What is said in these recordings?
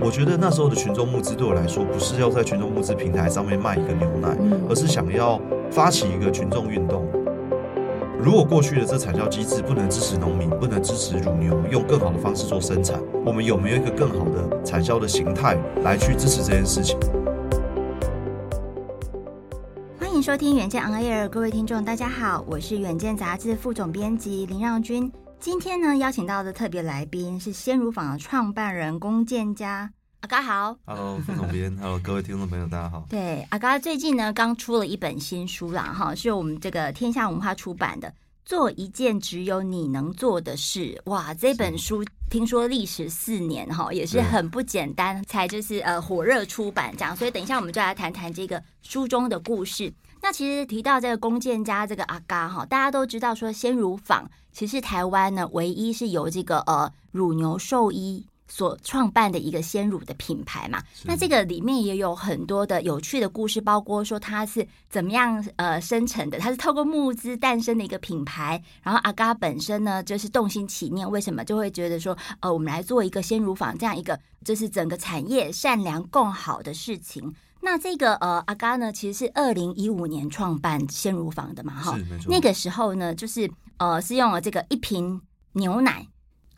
我觉得那时候的群众募资对我来说，不是要在群众募资平台上面卖一个牛奶，而是想要发起一个群众运动。如果过去的这产销机制不能支持农民，不能支持乳牛用更好的方式做生产，我们有没有一个更好的产销的形态来去支持这件事情？欢迎收听远见 On Air，各位听众，大家好，我是远见杂志副总编辑林让均。今天呢，邀请到的特别来宾是鲜乳坊的创办人龚建家。阿嘎好，Hello，副总编，Hello，各位听众朋友，大家好。对，阿嘎最近呢刚出了一本新书啦，哈，是由我们这个天下文化出版的《做一件只有你能做的事》。哇，这本书听说历时四年哈，也是很不简单，才就是呃火热出版这样。所以等一下我们就来谈谈这个书中的故事。那其实提到这个弓箭家这个阿嘎哈，大家都知道说鲜乳坊其实台湾呢唯一是由这个呃乳牛兽医所创办的一个鲜乳的品牌嘛。那这个里面也有很多的有趣的故事，包括说它是怎么样呃生成的，它是透过募资诞生的一个品牌。然后阿嘎本身呢就是动心起念，为什么就会觉得说呃我们来做一个鲜乳坊这样一个就是整个产业善良共好的事情。那这个呃阿嘎呢，其实是二零一五年创办鲜乳坊的嘛，哈，那个时候呢，就是呃是用了这个一瓶牛奶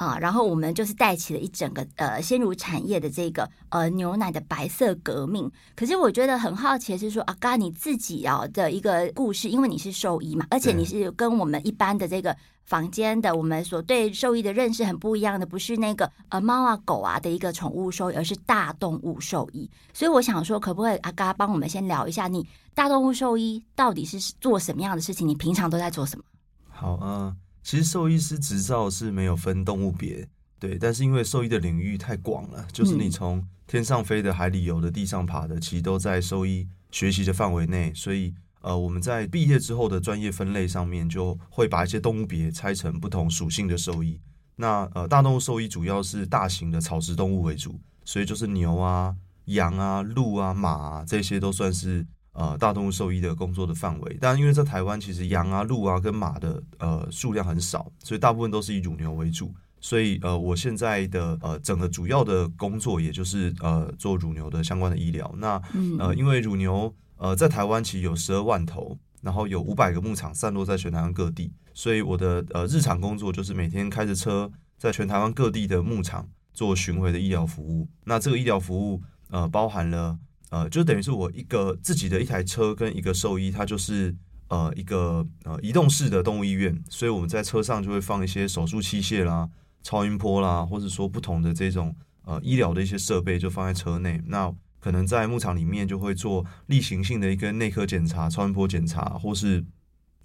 啊，然后我们就是带起了一整个呃鲜乳产业的这个呃牛奶的白色革命。可是我觉得很好奇的是说，阿嘎你自己啊的一个故事，因为你是兽医嘛，而且你是跟我们一般的这个。房间的我们所对兽医的认识很不一样的，不是那个呃猫啊狗啊的一个宠物兽医，而是大动物兽医。所以我想说，可不可以阿嘎帮我们先聊一下，你大动物兽医到底是做什么样的事情？你平常都在做什么？好啊、呃，其实兽医师执照是没有分动物别，对，但是因为兽医的领域太广了，就是你从天上飞的、海里游的、地上爬的，其实都在兽医学习的范围内，所以。呃，我们在毕业之后的专业分类上面，就会把一些动物别拆成不同属性的兽医。那呃，大动物兽医主要是大型的草食动物为主，所以就是牛啊、羊啊、鹿啊、马啊，这些都算是呃大动物兽医的工作的范围。但因为在台湾，其实羊啊、鹿啊跟马的呃数量很少，所以大部分都是以乳牛为主。所以呃，我现在的呃整个主要的工作，也就是呃做乳牛的相关的医疗。那呃，因为乳牛。呃，在台湾其实有十二万头，然后有五百个牧场散落在全台湾各地，所以我的呃日常工作就是每天开着车在全台湾各地的牧场做巡回的医疗服务。那这个医疗服务呃包含了呃就等于是我一个自己的一台车跟一个兽医，它就是呃一个呃移动式的动物医院，所以我们在车上就会放一些手术器械啦、超音波啦，或者说不同的这种呃医疗的一些设备就放在车内。那可能在牧场里面就会做例行性的一个内科检查、超音波检查，或是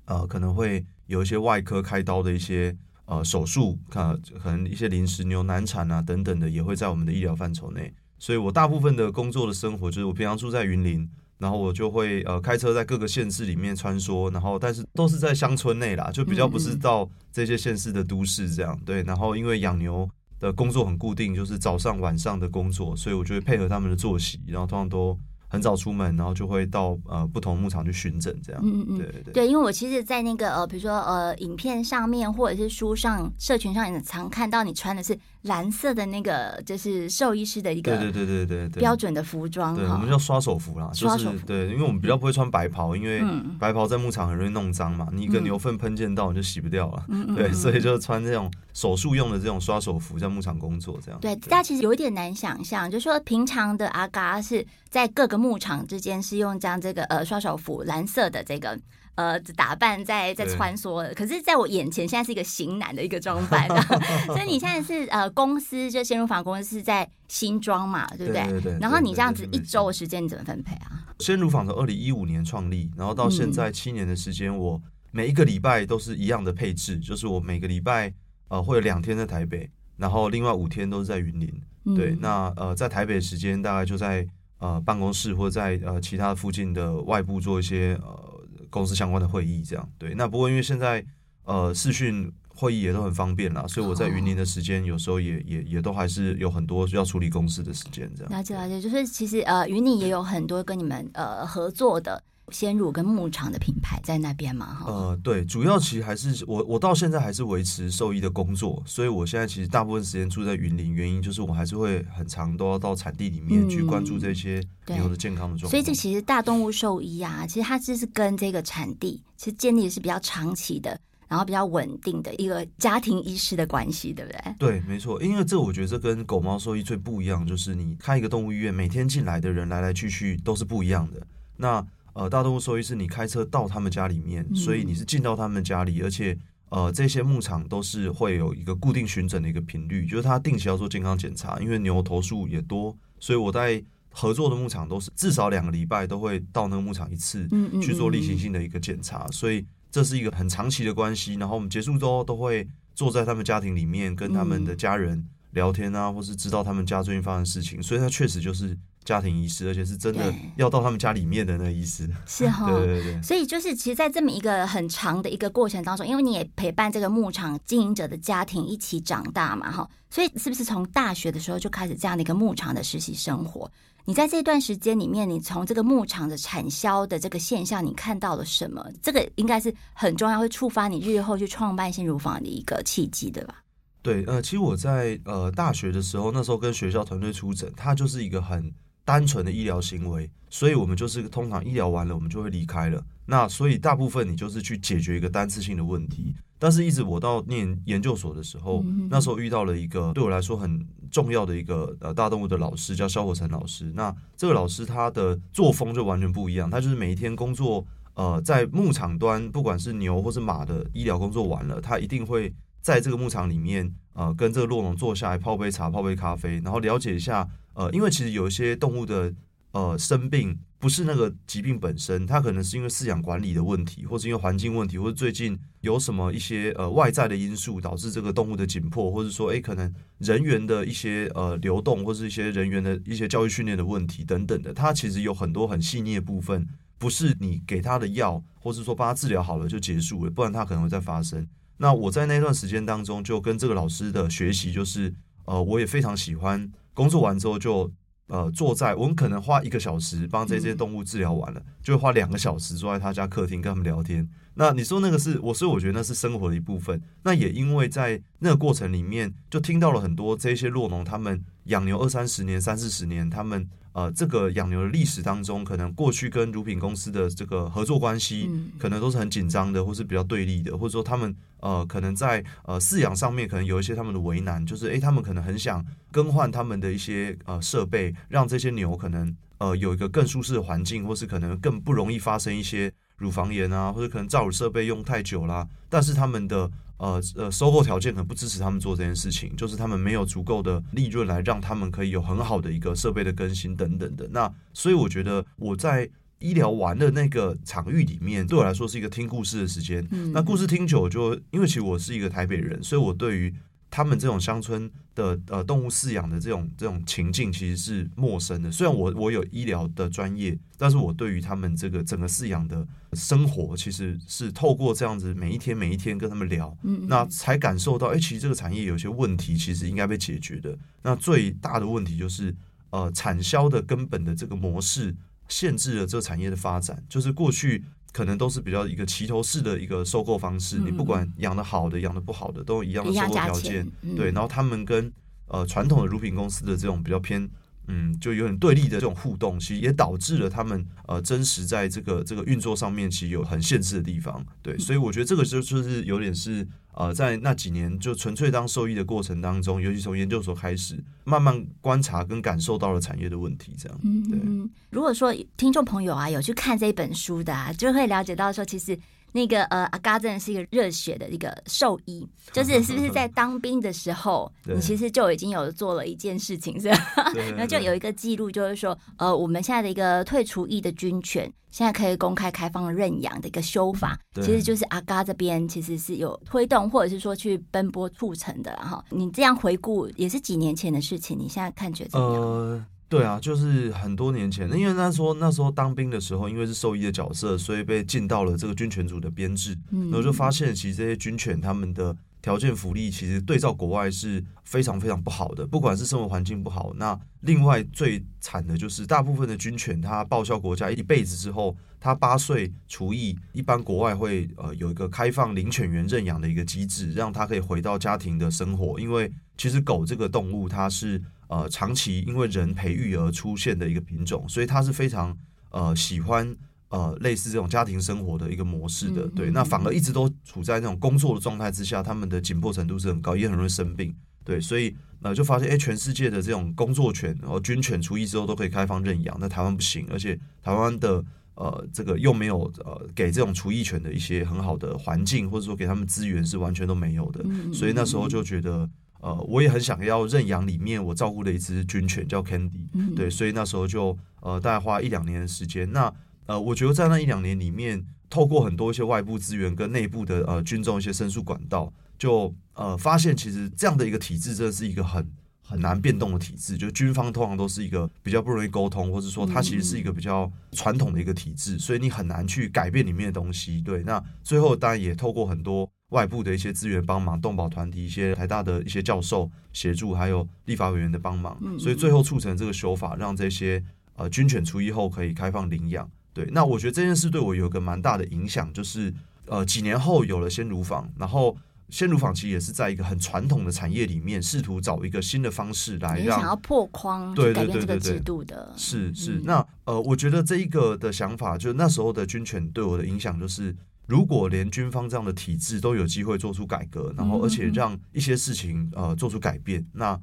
呃可能会有一些外科开刀的一些呃手术，看可能一些临时牛难产啊等等的，也会在我们的医疗范畴内。所以我大部分的工作的生活就是我平常住在云林，然后我就会呃开车在各个县市里面穿梭，然后但是都是在乡村内啦，就比较不是到这些县市的都市这样。对，然后因为养牛。的工作很固定，就是早上晚上的工作，所以我就会配合他们的作息，然后通常都很早出门，然后就会到呃不同牧场去巡诊，这样。嗯嗯嗯，对对对。对，因为我其实，在那个呃，比如说呃，影片上面或者是书上、社群上，也常看到你穿的是蓝色的那个，就是兽医师的一个对对对对对标准的服装。对，我们叫刷手服啦，就是对，因为我们比较不会穿白袍，因为白袍在牧场很容易弄脏嘛，你一个牛粪喷溅到你就洗不掉了。嗯，对，所以就穿这种手术用的这种刷手服，在牧场工作这样。对，大家其实有一点难想象，就是说平常的阿嘎是在各个牧场之间是用这样这个呃刷手服蓝色的这个呃打扮在在穿梭的，可是在我眼前现在是一个型男的一个装扮，所以你现在是呃公司就鲜乳坊公司是在新装嘛，对不对？对对对。然后你这样子一周的时间你怎么分配啊？鲜乳坊从二零一五年创立，然后到现在七年的时间，我每一个礼拜都是一样的配置，就是我每个礼拜呃会有两天在台北，然后另外五天都是在云林。对，那呃在台北的时间大概就在。呃，办公室或者在呃其他附近的外部做一些呃公司相关的会议，这样对。那不过因为现在呃视讯会议也都很方便啦，所以我在云林的时间有时候也也也都还是有很多需要处理公司的时间，这样。了解了解，就是其实呃云林也有很多跟你们呃合作的鲜乳跟牧场的品牌在那边嘛？哈，呃，对，主要其实还是我，我到现在还是维持兽医的工作，所以我现在其实大部分时间住在云林，原因就是我还是会很长都要到产地里面去关注这些牛的健康的状况。所以这其实大动物兽医啊，其实它这是跟这个产地其实建立的是比较长期的。然后比较稳定的一个家庭医师的关系，对不对？对，没错。因为这我觉得这跟狗猫兽医最不一样，就是你开一个动物医院，每天进来的人来来去去都是不一样的。那呃，大动物兽医是你开车到他们家里面，所以你是进到他们家里，而且呃，这些牧场都是会有一个固定巡诊的一个频率，就是他定期要做健康检查。因为牛头数也多，所以我在合作的牧场都是至少两个礼拜都会到那个牧场一次，去做例行性的一个检查，所以。这是一个很长期的关系，然后我们结束之后都会坐在他们家庭里面，跟他们的家人聊天啊，或是知道他们家最近发生的事情，所以它确实就是家庭医师，而且是真的要到他们家里面的那个医师。是哈，对对对。所以就是其实，在这么一个很长的一个过程当中，因为你也陪伴这个牧场经营者的家庭一起长大嘛，哈，所以是不是从大学的时候就开始这样的一个牧场的实习生活？你在这段时间里面，你从这个牧场的产销的这个现象，你看到了什么？这个应该是很重要，会触发你日后去创办新乳房的一个契机，对吧？对，呃，其实我在呃大学的时候，那时候跟学校团队出诊，它就是一个很单纯的医疗行为，所以我们就是通常医疗完了，我们就会离开了。那所以大部分你就是去解决一个单次性的问题。但是，一直我到念研究所的时候，那时候遇到了一个对我来说很重要的一个呃大动物的老师，叫萧火成老师。那这个老师他的作风就完全不一样，他就是每一天工作，呃，在牧场端，不管是牛或是马的医疗工作完了，他一定会在这个牧场里面，呃，跟这个酪农坐下来泡杯茶、泡杯咖啡，然后了解一下，呃，因为其实有一些动物的呃生病。不是那个疾病本身，它可能是因为饲养管理的问题，或是因为环境问题，或者最近有什么一些呃外在的因素导致这个动物的紧迫，或者说诶可能人员的一些呃流动，或是一些人员的一些教育训练的问题等等的，它其实有很多很细腻的部分，不是你给他的药，或是说帮他治疗好了就结束了，不然它可能会再发生。那我在那段时间当中，就跟这个老师的学习，就是呃我也非常喜欢，工作完之后就。呃，坐在我们可能花一个小时帮这些动物治疗完了，嗯、就会花两个小时坐在他家客厅跟他们聊天。那你说那个是我，所以我觉得那是生活的一部分。那也因为在那个过程里面，就听到了很多这些落农他们养牛二三十年、三四十年，他们。呃，这个养牛的历史当中，可能过去跟乳品公司的这个合作关系，可能都是很紧张的，或是比较对立的，或者说他们呃，可能在呃饲养上面，可能有一些他们的为难，就是诶，他们可能很想更换他们的一些呃设备，让这些牛可能呃有一个更舒适的环境，或是可能更不容易发生一些乳房炎啊，或者可能造乳设备用太久啦，但是他们的。呃呃，收购条件可能不支持他们做这件事情，就是他们没有足够的利润来让他们可以有很好的一个设备的更新等等的。那所以我觉得我在医疗玩的那个场域里面，对我来说是一个听故事的时间。那故事听久就，因为其实我是一个台北人，所以我对于。他们这种乡村的呃动物饲养的这种这种情境其实是陌生的。虽然我我有医疗的专业，但是我对于他们这个整个饲养的生活，其实是透过这样子每一天每一天跟他们聊，嗯，那才感受到，哎，其实这个产业有些问题，其实应该被解决的。那最大的问题就是，呃，产销的根本的这个模式限制了这个产业的发展，就是过去。可能都是比较一个齐头式的一个收购方式，嗯、你不管养的好的、养的不好的，都一样的收购条件。嗯、对，然后他们跟呃传统的乳品公司的这种比较偏。嗯，就有点对立的这种互动，其实也导致了他们呃真实在这个这个运作上面，其实有很限制的地方。对，所以我觉得这个就就是有点是呃在那几年就纯粹当受益的过程当中，尤其从研究所开始，慢慢观察跟感受到了产业的问题。这样，对。嗯，如果说听众朋友啊有去看这一本书的啊，就会了解到说其实。那个呃，阿嘎真的是一个热血的一个兽医，就是是不是在当兵的时候，你其实就已经有做了一件事情，是吧？然后就有一个记录，就是说，呃，我们现在的一个退除役的军犬，现在可以公开开放认养的一个修法，其实就是阿嘎这边其实是有推动，或者是说去奔波促成的哈。你这样回顾也是几年前的事情，你现在看觉得怎么样？呃对啊，就是很多年前，因为那时候那时候当兵的时候，因为是兽医的角色，所以被进到了这个军犬组的编制，然后就发现其实这些军犬他们的条件福利其实对照国外是非常非常不好的，不管是生活环境不好，那另外最惨的就是大部分的军犬，它报效国家一辈子之后，它八岁除役，一般国外会呃有一个开放领犬员认养的一个机制，让它可以回到家庭的生活。因为其实狗这个动物，它是呃长期因为人培育而出现的一个品种，所以它是非常呃喜欢。呃，类似这种家庭生活的一个模式的，对，那反而一直都处在那种工作的状态之下，他们的紧迫程度是很高，也很容易生病，对，所以呃，就发现，哎，全世界的这种工作犬，然后军犬除役之后都可以开放认养，那台湾不行，而且台湾的呃，这个又没有呃，给这种除役犬的一些很好的环境，或者说给他们资源是完全都没有的，所以那时候就觉得，呃，我也很想要认养里面我照顾的一只军犬叫 Candy，对，所以那时候就呃，大概花一两年的时间，那。呃，我觉得在那一两年里面，透过很多一些外部资源跟内部的呃军中一些申诉管道，就呃发现其实这样的一个体制真的是一个很很难变动的体制。就军方通常都是一个比较不容易沟通，或者说它其实是一个比较传统的一个体制，所以你很难去改变里面的东西。对，那最后当然也透过很多外部的一些资源帮忙，动保团体、一些台大的一些教授协助，还有立法委员的帮忙，所以最后促成这个修法，让这些呃军犬除役后可以开放领养。对，那我觉得这件事对我有个蛮大的影响，就是呃，几年后有了鲜乳坊，然后鲜乳坊其实也是在一个很传统的产业里面，试图找一个新的方式来让想要破框，对对对对对制度的，是是。那呃，我觉得这一个的想法，就那时候的军犬对我的影响，就是如果连军方这样的体制都有机会做出改革，然后而且让一些事情呃做出改变，那。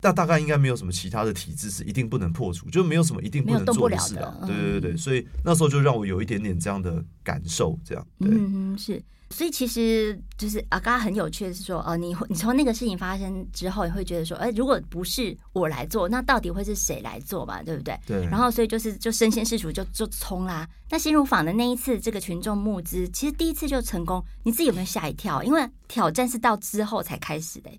那大概应该没有什么其他的体制是一定不能破除，就没有什么一定不能做的事的。对对对，所以那时候就让我有一点点这样的感受，这样。对嗯，是。所以其实就是啊，刚刚很有趣的是说，哦，你你从那个事情发生之后，你会觉得说，哎，如果不是我来做，那到底会是谁来做嘛？对不对？对。然后，所以就是就身先士卒就就冲啦。那新乳坊的那一次这个群众募资，其实第一次就成功，你自己有没有吓一跳？因为挑战是到之后才开始的。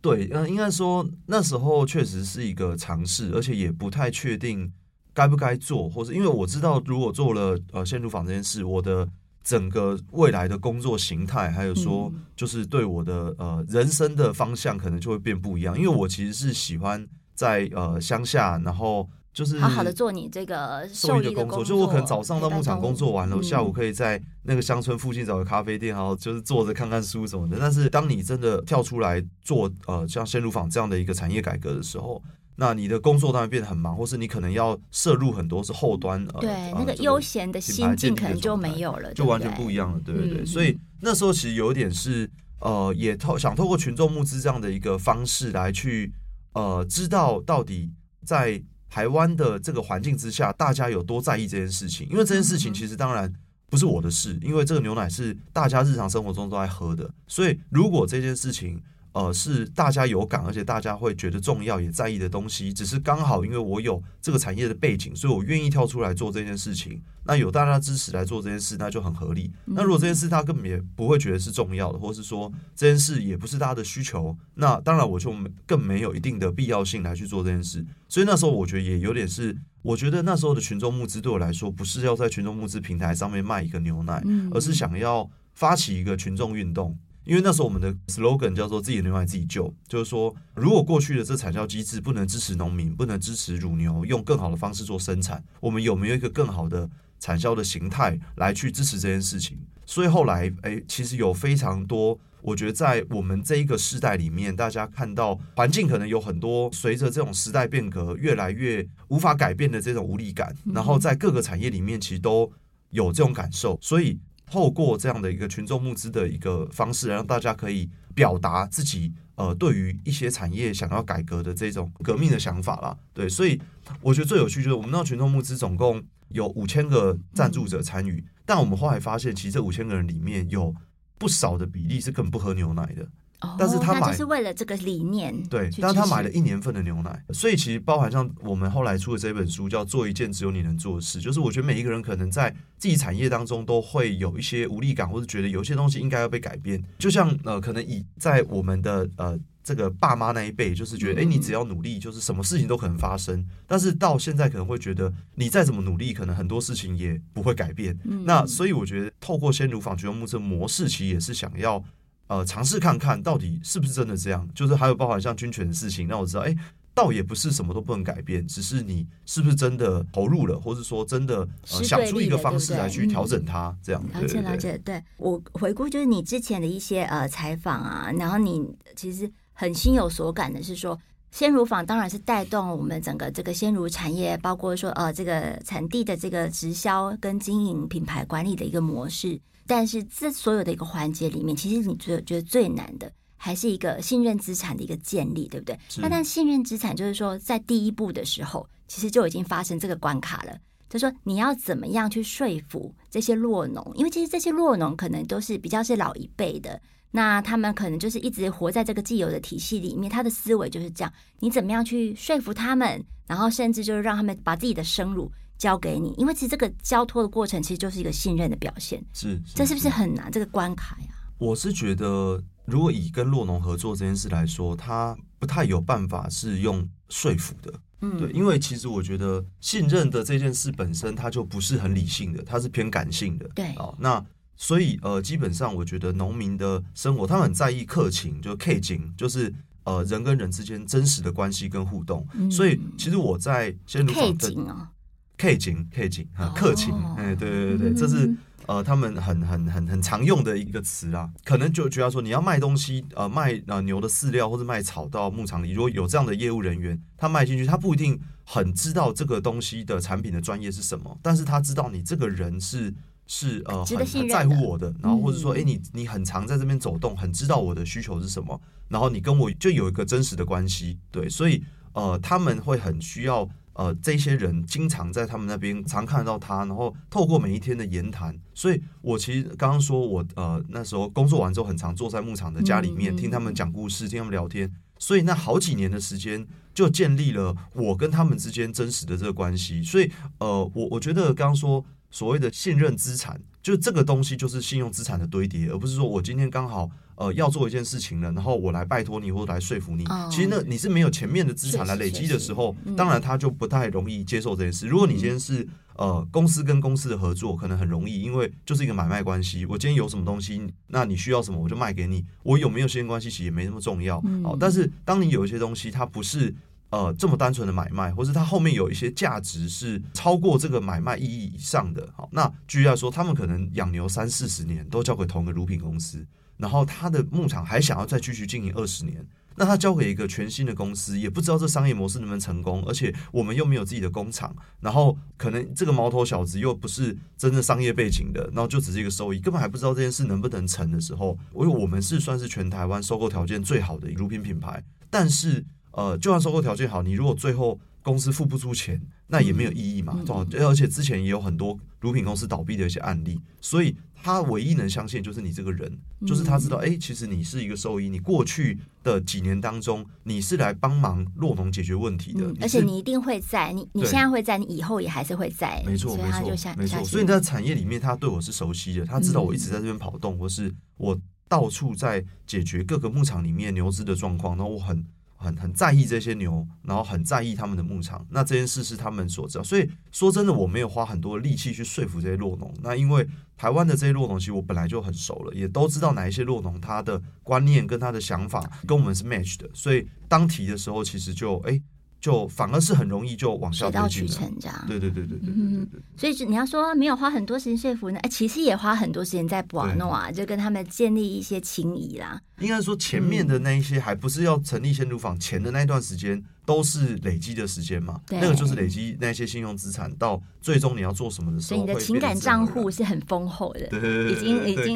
对，嗯，应该说那时候确实是一个尝试，而且也不太确定该不该做，或是因为我知道如果做了呃鲜乳坊这件事，我的整个未来的工作形态，还有说就是对我的呃人生的方向，可能就会变不一样。因为我其实是喜欢在呃乡下，然后。就是好好的做你这个兽医的工作，就我可能早上到牧场工作完了，下午可以在那个乡村附近找个咖啡店，然后就是坐着看看书什么的。但是当你真的跳出来做呃像鲜乳坊这样的一个产业改革的时候，那你的工作当然变得很忙，或是你可能要摄入很多是后端，对那个悠闲的心境可能就没有了，就完全不一样了，对对对。所以那时候其实有点是呃也透想透过群众募资这样的一个方式来去呃知道到底在。台湾的这个环境之下，大家有多在意这件事情？因为这件事情其实当然不是我的事，因为这个牛奶是大家日常生活中都在喝的，所以如果这件事情。呃，是大家有感，而且大家会觉得重要，也在意的东西。只是刚好因为我有这个产业的背景，所以我愿意跳出来做这件事情。那有大家支持来做这件事，那就很合理。那如果这件事他根本也不会觉得是重要的，或是说这件事也不是大家的需求，那当然我就更没有一定的必要性来去做这件事。所以那时候我觉得也有点是，我觉得那时候的群众募资对我来说，不是要在群众募资平台上面卖一个牛奶，而是想要发起一个群众运动。因为那时候我们的 slogan 叫做“自己的牛奶自己救”，就是说，如果过去的这产销机制不能支持农民，不能支持乳牛用更好的方式做生产，我们有没有一个更好的产销的形态来去支持这件事情？所以后来，哎，其实有非常多，我觉得在我们这一个时代里面，大家看到环境可能有很多随着这种时代变革越来越无法改变的这种无力感，然后在各个产业里面其实都有这种感受，所以。透过这样的一个群众募资的一个方式，让大家可以表达自己呃对于一些产业想要改革的这种革命的想法啦。对，所以我觉得最有趣就是我们那群众募资总共有五千个赞助者参与，但我们后来发现，其实这五千个人里面有不少的比例是根本不喝牛奶的。但是他买就是为了这个理念，对，但是他买了一年份的牛奶，所以其实包含像我们后来出的这本书叫做一件只有你能做的事，就是我觉得每一个人可能在自己产业当中都会有一些无力感，或者觉得有些东西应该要被改变。就像呃，可能以在我们的呃这个爸妈那一辈，就是觉得哎，你只要努力，就是什么事情都可能发生。但是到现在可能会觉得你再怎么努力，可能很多事情也不会改变。那所以我觉得透过先乳坊群众募资模式，其实也是想要。呃尝试看看到底是不是真的这样。就是还有包含像军犬的事情，让我知道，哎、欸，倒也不是什么都不能改变，只是你是不是真的投入了，或者说真的，呃、想出一个方式来去调整它，这样。了解了解，对我回顾就是你之前的一些呃采访啊，然后你其实很心有所感的是说。鲜乳坊当然是带动我们整个这个鲜乳产业，包括说呃这个产地的这个直销跟经营品牌管理的一个模式。但是这所有的一个环节里面，其实你觉得觉得最难的还是一个信任资产的一个建立，对不对？那但信任资产就是说，在第一步的时候，其实就已经发生这个关卡了。就是说你要怎么样去说服这些落农？因为其实这些落农可能都是比较是老一辈的。那他们可能就是一直活在这个既有的体系里面，他的思维就是这样。你怎么样去说服他们，然后甚至就是让他们把自己的生乳交给你？因为其实这个交托的过程其实就是一个信任的表现。是，是这是不是很难？这个关卡呀？我是觉得，如果以跟洛农合作这件事来说，他不太有办法是用说服的。嗯，对，因为其实我觉得信任的这件事本身，它就不是很理性的，它是偏感性的。对，哦，那。所以，呃，基本上我觉得农民的生活，他们很在意客情，就 K 情，就是呃人跟人之间真实的关系跟互动。嗯、所以，其实我在先如坊的 K 情 K 情啊，客情，哎，对对对对，这是呃他们很很很很常用的一个词啦。可能就主要说你要卖东西，呃，卖呃牛的饲料或者卖草到牧场里，如果有这样的业务人员，他卖进去，他不一定很知道这个东西的产品的专业是什么，但是他知道你这个人是。是呃很很在乎我的，然后或者说，哎、欸，你你很常在这边走动，很知道我的需求是什么，然后你跟我就有一个真实的关系，对，所以呃他们会很需要呃这些人经常在他们那边常看得到他，然后透过每一天的言谈，所以我其实刚刚说我呃那时候工作完之后，很常坐在牧场的家里面听他们讲故事，听他们聊天，所以那好几年的时间就建立了我跟他们之间真实的这个关系，所以呃我我觉得刚刚说。所谓的信任资产，就这个东西就是信用资产的堆叠，而不是说我今天刚好呃要做一件事情了，然后我来拜托你或者来说服你。哦、其实那你是没有前面的资产来累积的时候，嗯、当然他就不太容易接受这件事。如果你今天是呃公司跟公司的合作，可能很容易，因为就是一个买卖关系。我今天有什么东西，那你需要什么我就卖给你。我有没有信任关系其实也没那么重要。嗯、好，但是当你有一些东西，它不是。呃，这么单纯的买卖，或是它后面有一些价值是超过这个买卖意义以上的。好，那举例来说，他们可能养牛三四十年都交给同一个乳品公司，然后他的牧场还想要再继续经营二十年，那他交给一个全新的公司，也不知道这商业模式能不能成功，而且我们又没有自己的工厂，然后可能这个毛头小子又不是真的商业背景的，然后就只是一个收益，根本还不知道这件事能不能成的时候，因为我们是算是全台湾收购条件最好的乳品品牌，但是。呃，就算收购条件好，你如果最后公司付不出钱，那也没有意义嘛。嗯嗯、而且之前也有很多乳品公司倒闭的一些案例，所以他唯一能相信就是你这个人，嗯、就是他知道，哎、欸，其实你是一个兽医，你过去的几年当中，你是来帮忙洛农解决问题的，嗯、而且你一定会在，你你现在会在，你以后也还是会在，没错，没错，没错。所以你在产业里面，他对我是熟悉的，他知道我一直在这边跑动，嗯、或是我到处在解决各个牧场里面牛只的状况，然后我很。很很在意这些牛，然后很在意他们的牧场。那这件事是他们所知道，所以说真的，我没有花很多力气去说服这些落农。那因为台湾的这些落农，其实我本来就很熟了，也都知道哪一些落农他的观念跟他的想法跟我们是 match 的。所以当提的时候，其实就哎。诶就反而是很容易就往下推进，这样。对对对对对，嗯，所以你要说没有花很多时间说服呢，哎，其实也花很多时间在布瓦诺啊，就跟他们建立一些情谊啦。应该说前面的那一些还不是要成立鲜乳坊前的那一段时间，都是累积的时间嘛。那个就是累积那些信用资产，到最终你要做什么的时候，所以你的情感账户是很丰厚的，已经已经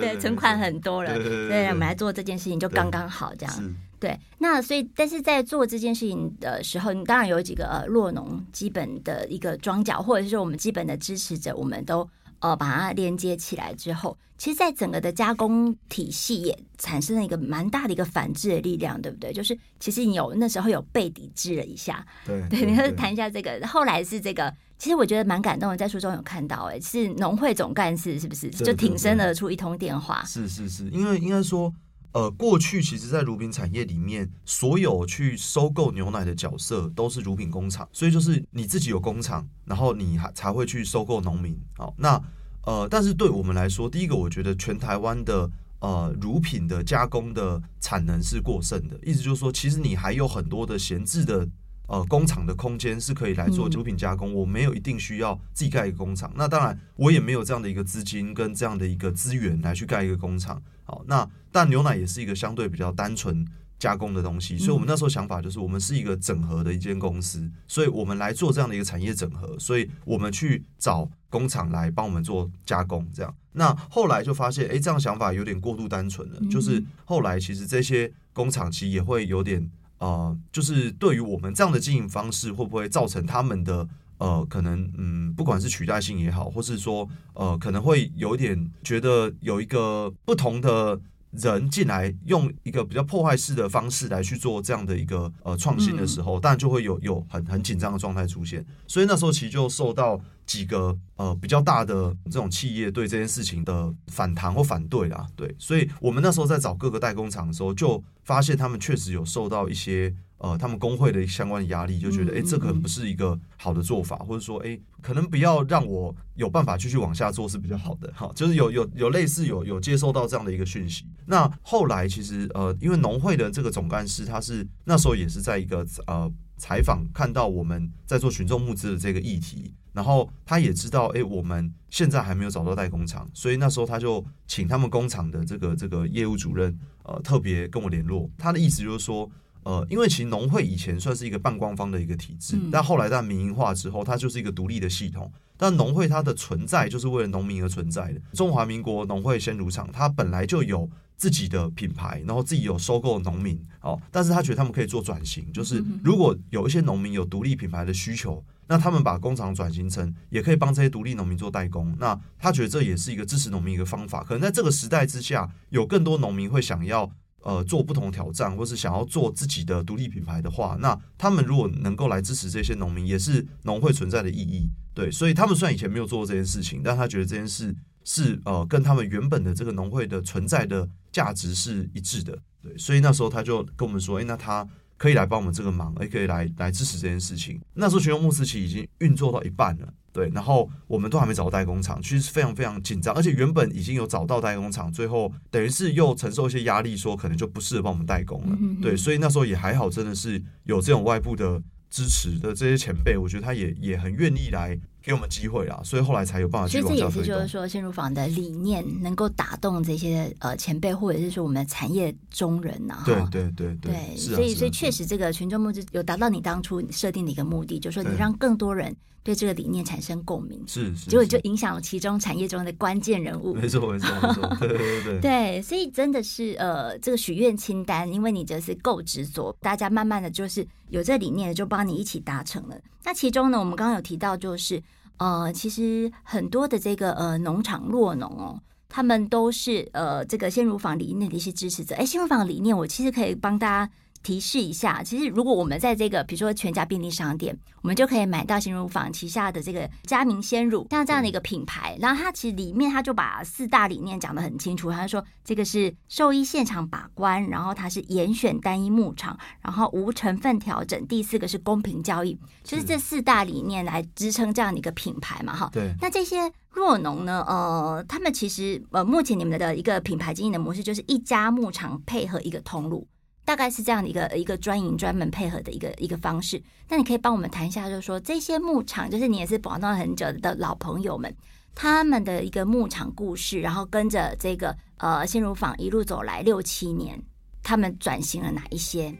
对 存款很多了。对，我们来做这件事情就刚刚好这样。对，那所以，但是在做这件事情的时候，你当然有几个呃，酪农基本的一个庄脚，或者是我们基本的支持者，我们都呃把它连接起来之后，其实，在整个的加工体系也产生了一个蛮大的一个反制的力量，对不对？就是其实你有那时候有被抵制了一下，对，对，你要谈一下这个。后来是这个，其实我觉得蛮感动的，在书中有看到，哎，是农会总干事是不是就挺身而出一通电话？是是是，因为应该说。呃，过去其实，在乳品产业里面，所有去收购牛奶的角色都是乳品工厂，所以就是你自己有工厂，然后你还才会去收购农民。好，那呃，但是对我们来说，第一个，我觉得全台湾的呃乳品的加工的产能是过剩的，意思就是说，其实你还有很多的闲置的。呃，工厂的空间是可以来做酒品加工，嗯、我没有一定需要自己盖一个工厂。那当然，我也没有这样的一个资金跟这样的一个资源来去盖一个工厂。好，那但牛奶也是一个相对比较单纯加工的东西，所以我们那时候想法就是，我们是一个整合的一间公司，所以我们来做这样的一个产业整合，所以我们去找工厂来帮我们做加工，这样。那后来就发现，哎，这样想法有点过度单纯了，就是后来其实这些工厂其实也会有点。呃，就是对于我们这样的经营方式，会不会造成他们的呃，可能嗯，不管是取代性也好，或是说呃，可能会有点觉得有一个不同的。人进来用一个比较破坏式的方式来去做这样的一个呃创新的时候，当然就会有有很很紧张的状态出现。所以那时候其实就受到几个呃比较大的这种企业对这件事情的反弹或反对啦。对，所以我们那时候在找各个代工厂的时候，就发现他们确实有受到一些。呃，他们工会的相关的压力，就觉得，哎，这可能不是一个好的做法，或者说，哎，可能不要让我有办法继续往下做是比较好的，哈，就是有有有类似有有接受到这样的一个讯息。那后来其实，呃，因为农会的这个总干事，他是那时候也是在一个呃采访看到我们在做群众募资的这个议题，然后他也知道，哎，我们现在还没有找到代工厂，所以那时候他就请他们工厂的这个这个业务主任，呃，特别跟我联络，他的意思就是说。呃，因为其实农会以前算是一个半官方的一个体制，嗯、但后来在民营化之后，它就是一个独立的系统。但农会它的存在就是为了农民而存在的。中华民国农会鲜乳厂，它本来就有自己的品牌，然后自己有收购农民哦。但是他觉得他们可以做转型，就是如果有一些农民有独立品牌的需求，那他们把工厂转型成也可以帮这些独立农民做代工。那他觉得这也是一个支持农民一个方法。可能在这个时代之下，有更多农民会想要。呃，做不同挑战，或是想要做自己的独立品牌的话，那他们如果能够来支持这些农民，也是农会存在的意义。对，所以他们虽然以前没有做过这件事情，但他觉得这件事是呃跟他们原本的这个农会的存在的价值是一致的。对，所以那时候他就跟我们说，哎，那他。可以来帮我们这个忙，也可以来来支持这件事情。那时候群众募资期已经运作到一半了，对，然后我们都还没找到代工厂，其实是非常非常紧张，而且原本已经有找到代工厂，最后等于是又承受一些压力，说可能就不适合帮我们代工了，嗯、对，所以那时候也还好，真的是有这种外部的支持的这些前辈，我觉得他也也很愿意来。给我们机会啦，所以后来才有办法去往下推动。其实这也是就是说，新入坊的理念能够打动这些呃前辈，或者是说我们的产业中人呐。对对对对，对，所以所以确实这个群众募资有达到你当初设定的一个目的，就是说你让更多人对这个理念产生共鸣。是，结果就影响了其中产业中的关键人物。没错没错没错，对对对 对，所以真的是呃这个许愿清单，因为你这是够执着，大家慢慢的就是有这理念，就帮你一起达成了。那其中呢，我们刚刚有提到就是。呃，其实很多的这个呃农场落农哦，他们都是呃这个鲜乳坊理念的一些支持者。哎，鲜乳坊理念，我其实可以帮大家。提示一下，其实如果我们在这个比如说全家便利商店，我们就可以买到新乳坊旗下的这个佳明鲜乳，像这样的一个品牌。然后它其实里面它就把四大理念讲得很清楚，他说这个是兽医现场把关，然后它是严选单一牧场，然后无成分调整，第四个是公平交易，就是这四大理念来支撑这样的一个品牌嘛，哈。对。那这些若农呢，呃，他们其实呃，目前你们的一个品牌经营的模式就是一家牧场配合一个通路。大概是这样的一个一个专营专门配合的一个一个方式。那你可以帮我们谈一下，就是说这些牧场，就是你也是保障了很久的老朋友们，他们的一个牧场故事，然后跟着这个呃鲜乳坊一路走来六七年，他们转型了哪一些？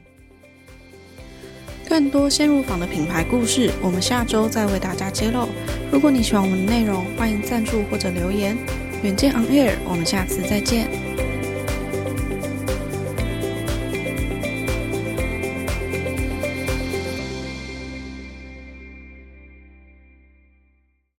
更多鲜乳坊的品牌故事，我们下周再为大家揭露。如果你喜欢我们的内容，欢迎赞助或者留言。远见 On Air，我们下次再见。